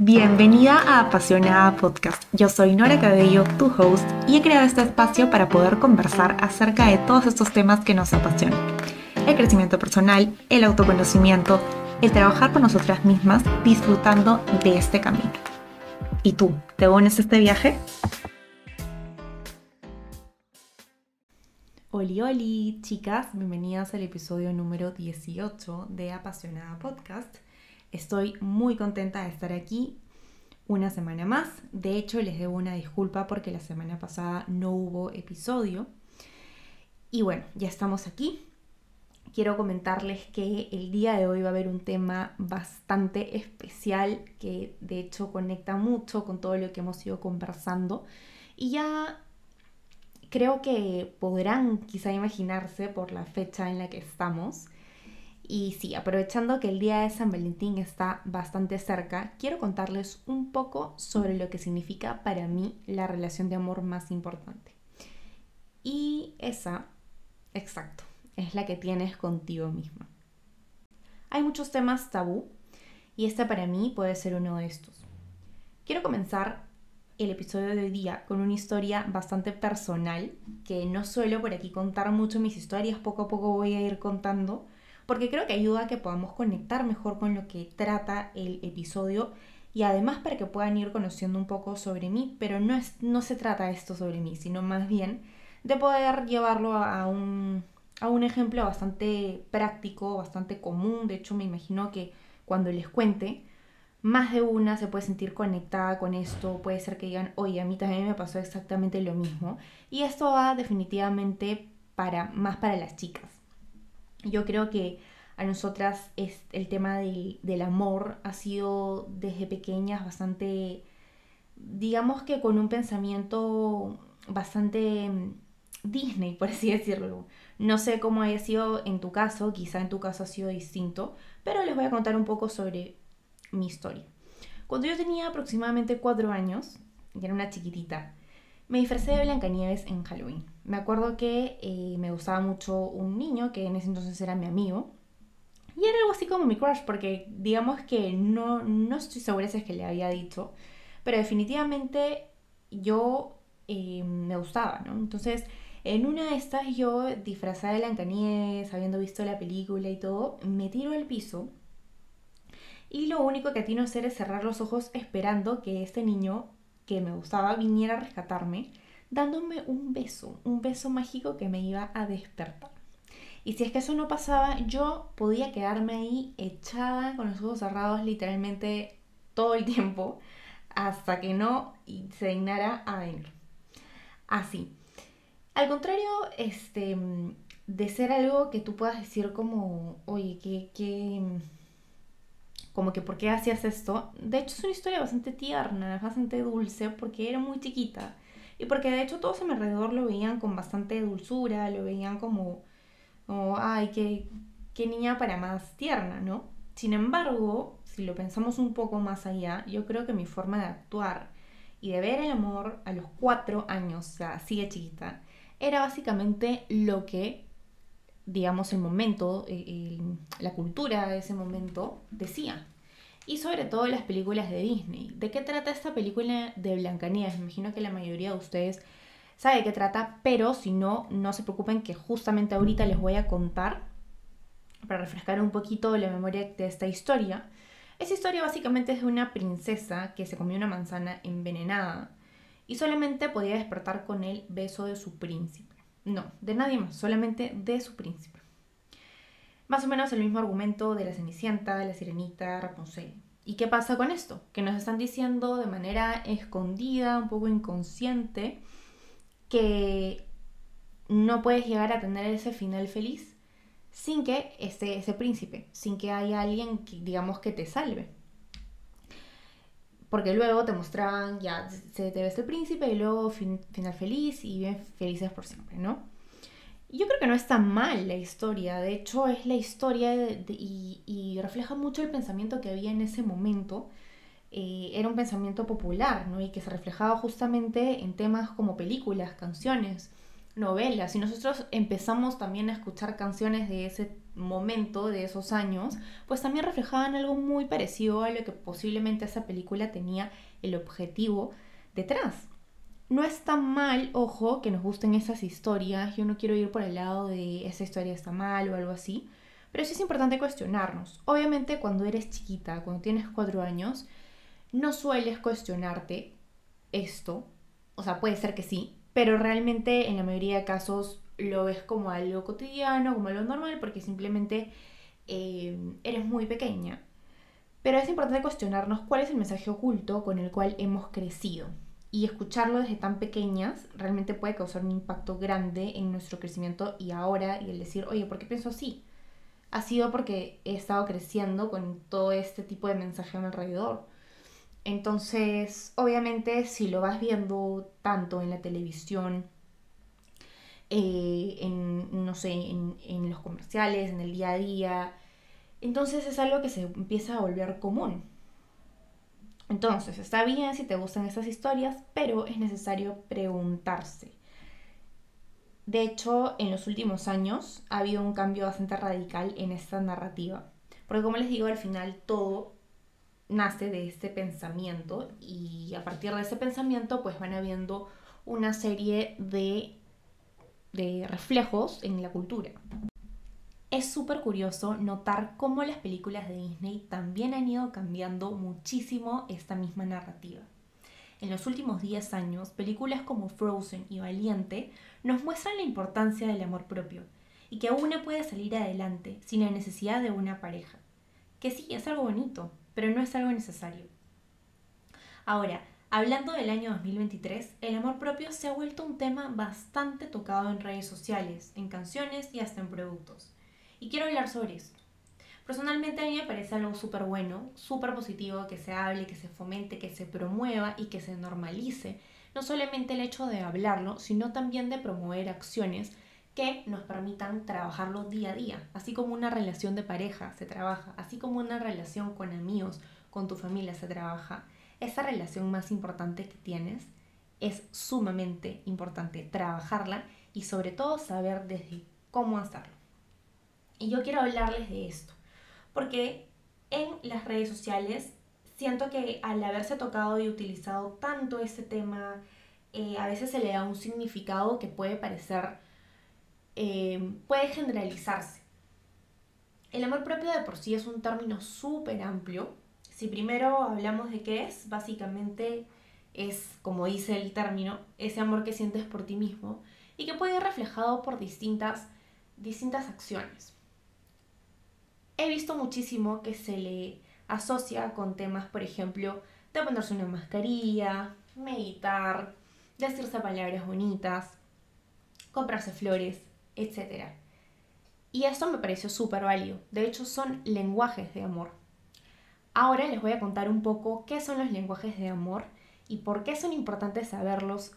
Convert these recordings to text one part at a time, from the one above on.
Bienvenida a Apasionada Podcast. Yo soy Nora Cabello, tu host, y he creado este espacio para poder conversar acerca de todos estos temas que nos apasionan. El crecimiento personal, el autoconocimiento, el trabajar con nosotras mismas, disfrutando de este camino. ¿Y tú, te unes a este viaje? Oli, oli, chicas, bienvenidas al episodio número 18 de Apasionada Podcast. Estoy muy contenta de estar aquí una semana más. De hecho, les debo una disculpa porque la semana pasada no hubo episodio. Y bueno, ya estamos aquí. Quiero comentarles que el día de hoy va a haber un tema bastante especial que de hecho conecta mucho con todo lo que hemos ido conversando. Y ya creo que podrán quizá imaginarse por la fecha en la que estamos y sí, aprovechando que el día de San Valentín está bastante cerca, quiero contarles un poco sobre lo que significa para mí la relación de amor más importante. Y esa, exacto, es la que tienes contigo misma. Hay muchos temas tabú y este para mí puede ser uno de estos. Quiero comenzar el episodio de hoy día con una historia bastante personal, que no suelo por aquí contar mucho mis historias, poco a poco voy a ir contando porque creo que ayuda a que podamos conectar mejor con lo que trata el episodio y además para que puedan ir conociendo un poco sobre mí, pero no, es, no se trata esto sobre mí, sino más bien de poder llevarlo a un, a un ejemplo bastante práctico, bastante común. De hecho, me imagino que cuando les cuente, más de una se puede sentir conectada con esto, puede ser que digan, oye, a mí también me pasó exactamente lo mismo. Y esto va definitivamente para, más para las chicas. Yo creo que a nosotras es, el tema del, amor ha sido desde pequeñas bastante, digamos que con un pensamiento bastante mm, Disney, por así decirlo. No sé cómo haya sido en tu caso, quizá en tu caso ha sido distinto, pero les voy a contar un poco sobre mi historia. Cuando yo tenía aproximadamente cuatro años, y era una chiquitita, me disfracé de Blancanieves en Halloween. Me acuerdo que eh, me gustaba mucho un niño que en ese entonces era mi amigo. Y era algo así como mi crush, porque digamos que no, no estoy segura si es que le había dicho, pero definitivamente yo eh, me gustaba, ¿no? Entonces, en una de estas yo, disfrazada de Blancanieves, habiendo visto la película y todo, me tiro al piso y lo único que atino a hacer es cerrar los ojos esperando que este niño que me gustaba viniera a rescatarme, dándome un beso, un beso mágico que me iba a despertar. Y si es que eso no pasaba, yo podía quedarme ahí echada con los ojos cerrados literalmente todo el tiempo hasta que no se dignara a venir. Así. Al contrario, este, de ser algo que tú puedas decir como, oye, que, que como que por qué hacías esto. De hecho es una historia bastante tierna, bastante dulce, porque era muy chiquita. Y porque de hecho todos a mi alrededor lo veían con bastante dulzura, lo veían como, como ay, qué, qué niña para más tierna, ¿no? Sin embargo, si lo pensamos un poco más allá, yo creo que mi forma de actuar y de ver el amor a los cuatro años, o sea, así de chiquita, era básicamente lo que digamos, el momento, eh, la cultura de ese momento decía. Y sobre todo las películas de Disney. ¿De qué trata esta película de Blancanieves? Me imagino que la mayoría de ustedes sabe de qué trata, pero si no, no se preocupen que justamente ahorita les voy a contar para refrescar un poquito la memoria de esta historia. Esa historia básicamente es de una princesa que se comió una manzana envenenada y solamente podía despertar con el beso de su príncipe. No, de nadie más, solamente de su príncipe. Más o menos el mismo argumento de la Cenicienta, de la Sirenita, Rapunzel. ¿Y qué pasa con esto? Que nos están diciendo de manera escondida, un poco inconsciente, que no puedes llegar a tener ese final feliz sin que esté ese príncipe, sin que haya alguien que digamos que te salve porque luego te mostraban, ya se te ves el príncipe y luego final feliz y bien felices por siempre, ¿no? Y yo creo que no es tan mal la historia, de hecho es la historia y, refleja mucho el pensamiento que había en ese momento. Eh, era un pensamiento popular, ¿no? Y que se reflejaba justamente en temas como películas, canciones, novelas. Y nosotros empezamos también a escuchar canciones de ese momento de esos años, pues también reflejaban algo muy parecido a lo que posiblemente esa película tenía el objetivo detrás. No es tan mal, ojo, que nos gusten esas historias. Yo no quiero ir por el lado de esa historia está mal o algo así. Pero sí es importante cuestionarnos. Obviamente cuando eres chiquita, cuando tienes cuatro años, no sueles cuestionarte esto. O sea, puede ser que sí, pero realmente en la mayoría de casos lo ves como algo cotidiano, como algo normal, porque simplemente eh, eres muy pequeña. Pero es importante cuestionarnos cuál es el mensaje oculto con el cual hemos crecido. Y escucharlo desde tan pequeñas realmente puede causar un impacto grande en nuestro crecimiento y ahora, y el decir, oye, ¿por qué pienso así? Ha sido porque he estado creciendo con todo este tipo de mensaje a mi alrededor. Entonces, obviamente, si lo vas viendo tanto en la televisión, eh, en, no sé, en, los comerciales, en el día a día. Entonces es algo que se empieza a volver común. Entonces, está bien si te gustan esas historias, pero es necesario preguntarse. De hecho, en los últimos años ha habido un cambio bastante radical en esta narrativa. Porque como les digo, al final todo nace de este pensamiento y a partir de ese pensamiento pues van habiendo una serie de de reflejos en la cultura. Es súper curioso notar cómo las películas de Disney también han ido cambiando muchísimo esta misma narrativa. En los últimos 10 años, películas como Frozen y Valiente nos muestran la importancia del amor propio y que una puede salir adelante sin la necesidad de una pareja. Que sí, es algo bonito, pero no es algo necesario. Ahora, Hablando del año 2023, el amor propio se ha vuelto un tema bastante tocado en redes sociales, en canciones y hasta en productos. Y quiero hablar sobre esto. Personalmente a mí me parece algo súper bueno, súper positivo que se hable, que se fomente, que se promueva y que se normalice. No solamente el hecho de hablarlo, sino también de promover acciones que nos permitan trabajarlo día a día, así como una relación de pareja se trabaja, así como una relación con amigos, con tu familia se trabaja esa relación más importante que tienes es sumamente importante trabajarla y sobre todo saber desde cómo hacerlo. Y yo quiero hablarles de esto, porque en las redes sociales siento que al haberse tocado y utilizado tanto ese tema, eh, a veces se le da un significado que puede parecer, eh, puede generalizarse. El amor propio de por sí es un término súper amplio si primero hablamos de qué es, básicamente es, como dice el término, ese amor que sientes por ti mismo y que puede ir reflejado por distintas, distintas acciones. He visto muchísimo que se le asocia con temas, por ejemplo, de ponerse una mascarilla, meditar, decirse palabras bonitas, comprarse flores, etc. Y esto me pareció súper válido. De hecho, son lenguajes de amor. Ahora les voy a contar un poco qué son los lenguajes de amor y por qué son importantes saberlos,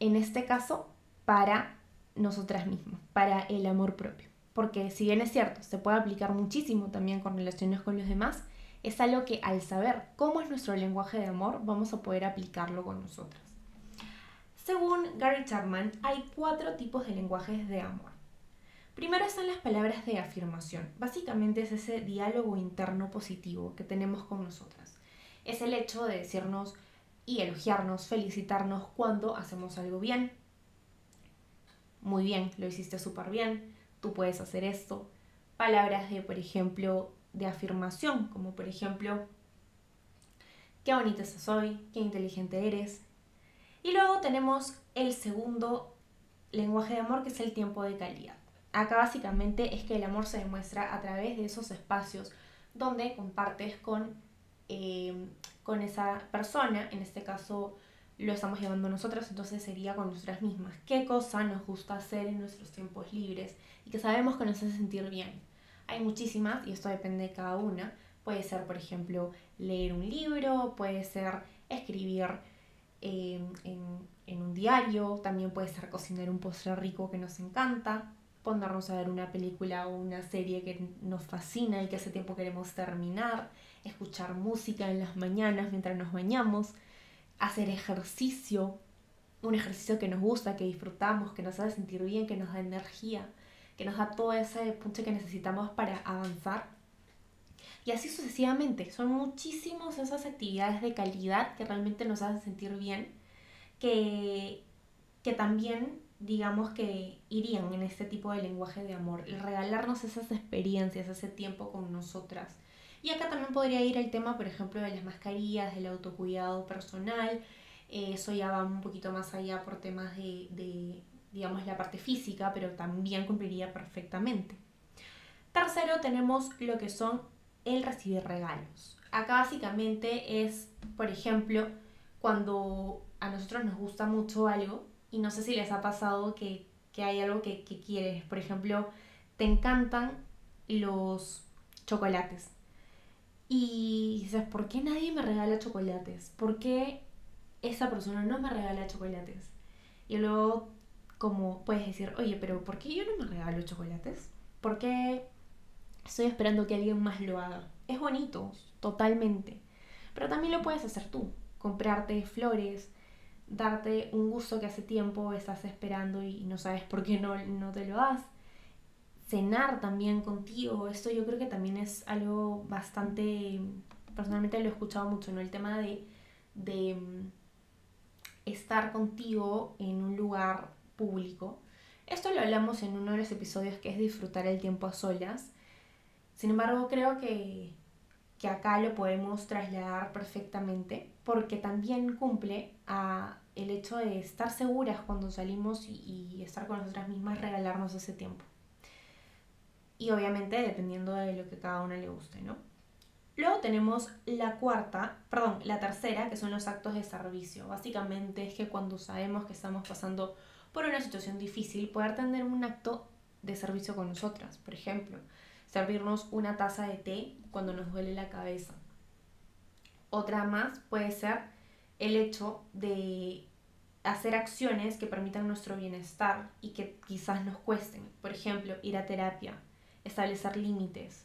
en este caso, para nosotras mismas, para el amor propio. Porque si bien es cierto, se puede aplicar muchísimo también con relaciones con los demás, es algo que al saber cómo es nuestro lenguaje de amor, vamos a poder aplicarlo con nosotras. Según Gary Chapman, hay cuatro tipos de lenguajes de amor. Primero están las palabras de afirmación. Básicamente es ese diálogo interno positivo que tenemos con nosotras. Es el hecho de decirnos y elogiarnos, felicitarnos cuando hacemos algo bien. Muy bien, lo hiciste súper bien, tú puedes hacer esto. Palabras de, por ejemplo, de afirmación, como por ejemplo, qué bonita estás hoy, qué inteligente eres. Y luego tenemos el segundo lenguaje de amor, que es el tiempo de calidad. Acá básicamente es que el amor se demuestra a través de esos espacios donde compartes con, em, con esa persona, en este caso lo estamos llevando nosotras, entonces sería con nosotras mismas. ¿Qué cosa nos gusta hacer en nuestros tiempos libres y que sabemos que nos hace sentir bien? Hay muchísimas y esto depende de cada una. Puede ser, por ejemplo, leer un libro, puede ser escribir em, en, en un diario, también puede ser cocinar un postre rico que nos encanta, ponernos a ver una película o una serie que nos fascina y que hace tiempo queremos terminar, escuchar música en las mañanas mientras nos bañamos, hacer ejercicio, un ejercicio que nos gusta, que disfrutamos, que nos hace sentir bien, que nos da energía. que nos da todo ese punche que necesitamos para avanzar. Y así sucesivamente. Son muchísimas esas actividades de calidad que realmente nos hacen sentir bien, que, que también digamos que irían en este tipo de lenguaje de amor, el regalarnos esas experiencias, ese tiempo con nosotras. Y acá también podría ir el tema, por ejemplo, de las mascarillas, del autocuidado personal. Eh, eso ya va un poquito más allá por temas de, de, digamos, la parte física, pero también cumpliría perfectamente. Tercero, tenemos lo que son el recibir regalos. Acá básicamente es, por ejemplo, cuando a nosotros nos gusta mucho algo, y no sé si les ha pasado que, hay algo que, que quieres. Por ejemplo, te encantan los chocolates. Y dices, ¿por qué nadie me regala chocolates? ¿Por qué esa persona no me regala chocolates? Y luego, como puedes decir, oye, pero ¿por qué yo no me regalo chocolates? ¿Por qué estoy esperando que alguien más lo haga? Es bonito, totalmente. Pero también lo puedes hacer tú. Comprarte flores, darte un gusto que hace tiempo estás esperando y no sabes por qué no, no te lo das. Cenar también contigo, esto yo creo que también es algo bastante, personalmente lo he escuchado mucho, ¿no? El tema de, de mm, estar contigo en un lugar público. Esto lo hablamos en uno de los episodios que es disfrutar el tiempo a solas. Sin embargo, creo que, que acá lo podemos trasladar perfectamente porque también cumple a el hecho de estar seguras cuando salimos y, estar con nosotras mismas, regalarnos ese tiempo. Y obviamente dependiendo de lo que cada una le guste, ¿no? Luego tenemos la cuarta, perdón, la tercera, que son los actos de servicio. Básicamente es que cuando sabemos que estamos pasando por una situación difícil, poder tener un acto de servicio con nosotras. Por ejemplo, servirnos una taza de té cuando nos duele la cabeza. Otra más puede ser el hecho de hacer acciones que permitan nuestro bienestar y que quizás nos cuesten. Por ejemplo, ir a terapia, establecer límites,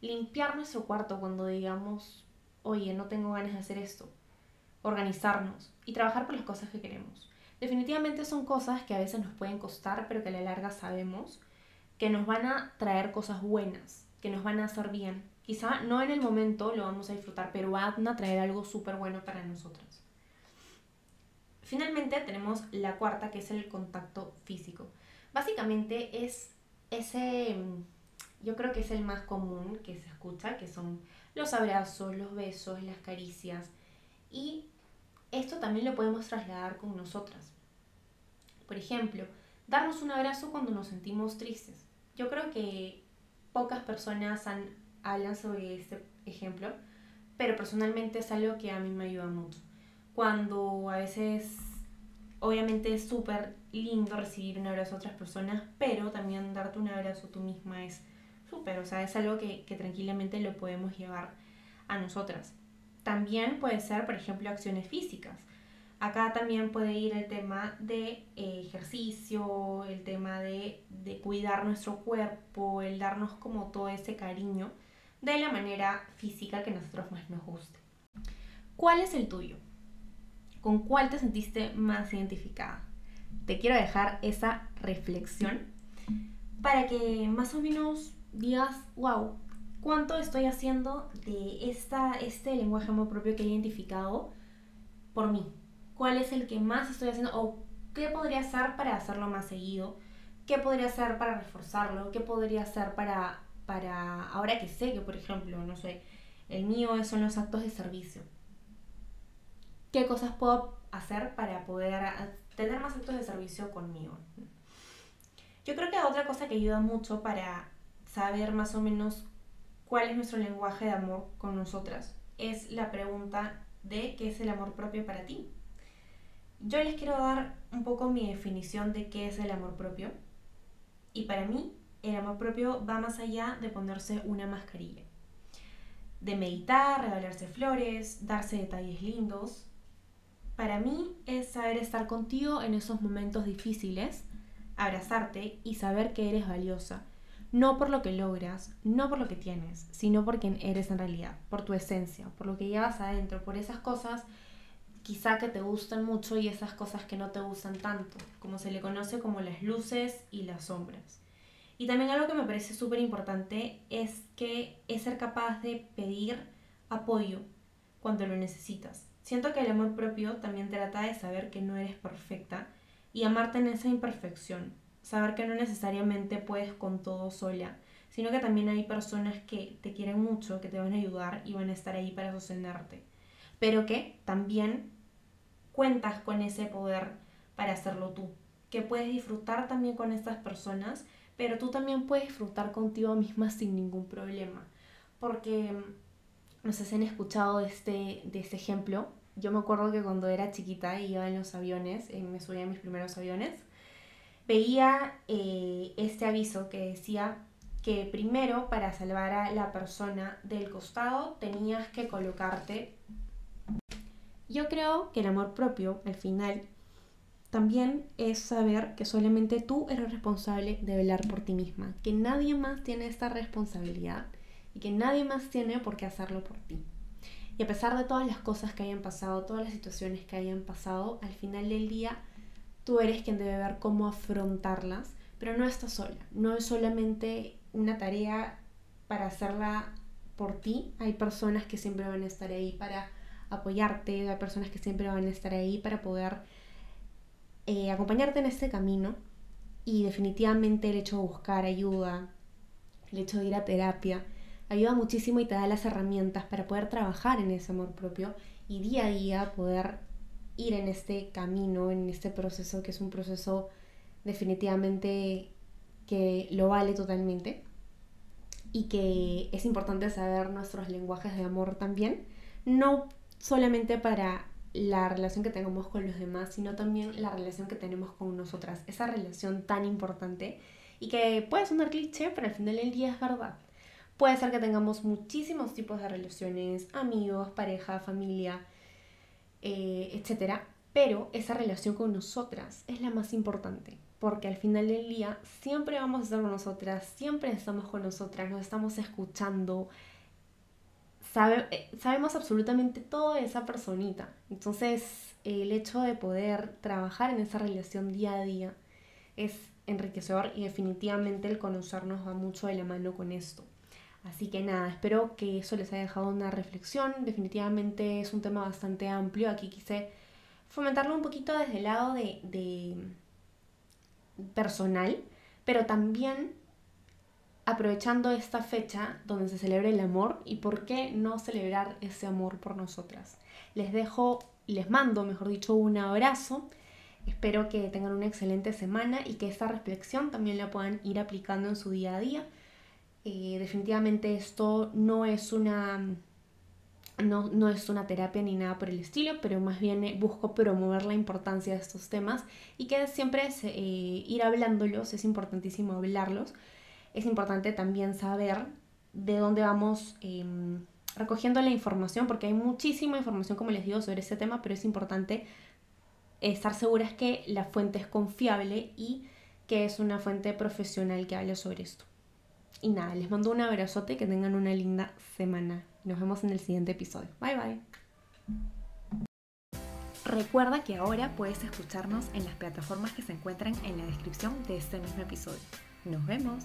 limpiar nuestro cuarto cuando digamos, oye, no tengo ganas de hacer esto, organizarnos y trabajar por las cosas que queremos. Definitivamente son cosas que a veces nos pueden costar, pero que a la larga sabemos que nos van a traer cosas buenas, que nos van a hacer bien Quizá no en el momento lo vamos a disfrutar, pero van a traer algo súper bueno para nosotros. Finalmente tenemos la cuarta, que es el contacto físico. Básicamente es ese, yo creo que es el más común que se escucha, que son los abrazos, los besos, las caricias. Y esto también lo podemos trasladar con nosotras. Por ejemplo, darnos un abrazo cuando nos sentimos tristes. Yo creo que pocas personas han hablan sobre este ejemplo, pero personalmente es algo que a mí me ayuda mucho. Cuando a veces, obviamente es súper lindo recibir un abrazo a otras personas, pero también darte un abrazo tú misma es súper, o sea, es algo que, que tranquilamente lo podemos llevar a nosotras. También puede ser, por ejemplo, acciones físicas. Acá también puede ir el tema de eh, ejercicio, el tema de, de, cuidar nuestro cuerpo, el darnos como todo ese cariño de la manera física que a nosotros más nos guste. ¿Cuál es el tuyo? ¿Con cuál te sentiste más identificada? Te quiero dejar esa reflexión para que más o menos digas, wow, ¿cuánto estoy haciendo de esta, este lenguaje amor propio que he identificado por mí? ¿Cuál es el que más estoy haciendo? ¿O qué podría hacer para hacerlo más seguido? ¿Qué podría hacer para reforzarlo? ¿Qué podría hacer para para, ahora que sé que, por ejemplo, no sé, el mío son los actos de servicio. ¿Qué cosas puedo hacer para poder tener más actos de servicio conmigo? Yo creo que otra cosa que ayuda mucho para saber más o menos cuál es nuestro lenguaje de amor con nosotras es la pregunta de qué es el amor propio para ti. Yo les quiero dar un poco mi definición de qué es el amor propio. Y para mí, el amor propio va más allá de ponerse una mascarilla. De meditar, regalarse flores, darse detalles lindos. Para mí es saber estar contigo en esos momentos difíciles, abrazarte y saber que eres valiosa. No por lo que logras, no por lo que tienes, sino por quien eres en realidad, por tu esencia, por lo que llevas adentro, por esas cosas quizá que te gustan mucho y esas cosas que no te gustan tanto, como se le conoce como las luces y las sombras. Y también algo que me parece súper importante es que es ser capaz de pedir apoyo cuando lo necesitas. Siento que el amor propio también trata de saber que no eres perfecta y amarte en esa imperfección. Saber que no necesariamente puedes con todo sola, sino que también hay personas que te quieren mucho, que te van a ayudar y van a estar ahí para sostenerte. Pero que también cuentas con ese poder para hacerlo tú. Que puedes disfrutar también con estas personas pero tú también puedes disfrutar contigo misma sin ningún problema. Porque, no sé si han escuchado de este, de este ejemplo. Yo me acuerdo que cuando era chiquita y iba en los aviones, eh, me subía a mis primeros aviones, veía eh, este aviso que decía que primero para salvar a la persona del costado tenías que colocarte. Yo creo que el amor propio al final también es saber que solamente tú eres responsable de velar por ti misma, que nadie más tiene esta responsabilidad y que nadie más tiene por qué hacerlo por ti. Y a pesar de todas las cosas que hayan pasado, todas las situaciones que hayan pasado, al final del día tú eres quien debe ver cómo afrontarlas, pero no estás sola, no es solamente una tarea para hacerla por ti, hay personas que siempre van a estar ahí para apoyarte, hay personas que siempre van a estar ahí para poder eh, acompañarte en este camino. Y definitivamente el hecho de buscar ayuda, el hecho de ir a terapia, ayuda muchísimo y te da las herramientas para poder trabajar en ese amor propio y día a día poder ir en este camino, en este proceso que es un proceso definitivamente que lo vale totalmente y que es importante saber nuestros lenguajes de amor también, no solamente para la relación que tengamos con los demás, sino también la relación que tenemos con nosotras. Esa relación tan importante y que puede sonar cliché, pero al final del día es verdad. Puede ser que tengamos muchísimos tipos de relaciones, amigos, pareja, familia, eh, etc. Pero esa relación con nosotras es la más importante, porque al final del día siempre vamos a estar con nosotras, siempre estamos con nosotras, nos estamos escuchando, eh, sabemos absolutamente todo de esa personita. Entonces, el hecho de poder trabajar en esa relación día a día es enriquecedor y definitivamente el conocernos va mucho de la mano con esto. Así que nada, espero que eso les haya dejado una reflexión. Definitivamente es un tema bastante amplio. Aquí quise fomentarlo un poquito desde el lado de, de personal, pero también aprovechando esta fecha donde se celebra el amor y por qué no celebrar ese amor por nosotras. Les dejo, les mando, mejor dicho, un abrazo. Espero que tengan una excelente semana y que esta reflexión también la puedan ir aplicando en su día a día. Eh, definitivamente esto no es una no, no, es una terapia ni nada por el estilo, pero más bien busco promover la importancia de estos temas y que siempre es, eh, ir hablándolos, es importantísimo hablarlos, es importante también saber de dónde vamos em, recogiendo la información, porque hay muchísima información, como les digo, sobre ese tema, pero es importante estar seguras que la fuente es confiable y que es una fuente profesional que habla sobre esto. Y nada, les mando un abrazote que tengan una linda semana. Nos vemos en el siguiente episodio. Bye bye. Recuerda que ahora puedes escucharnos en las plataformas que se encuentran en la descripción de este mismo episodio. Nos vemos.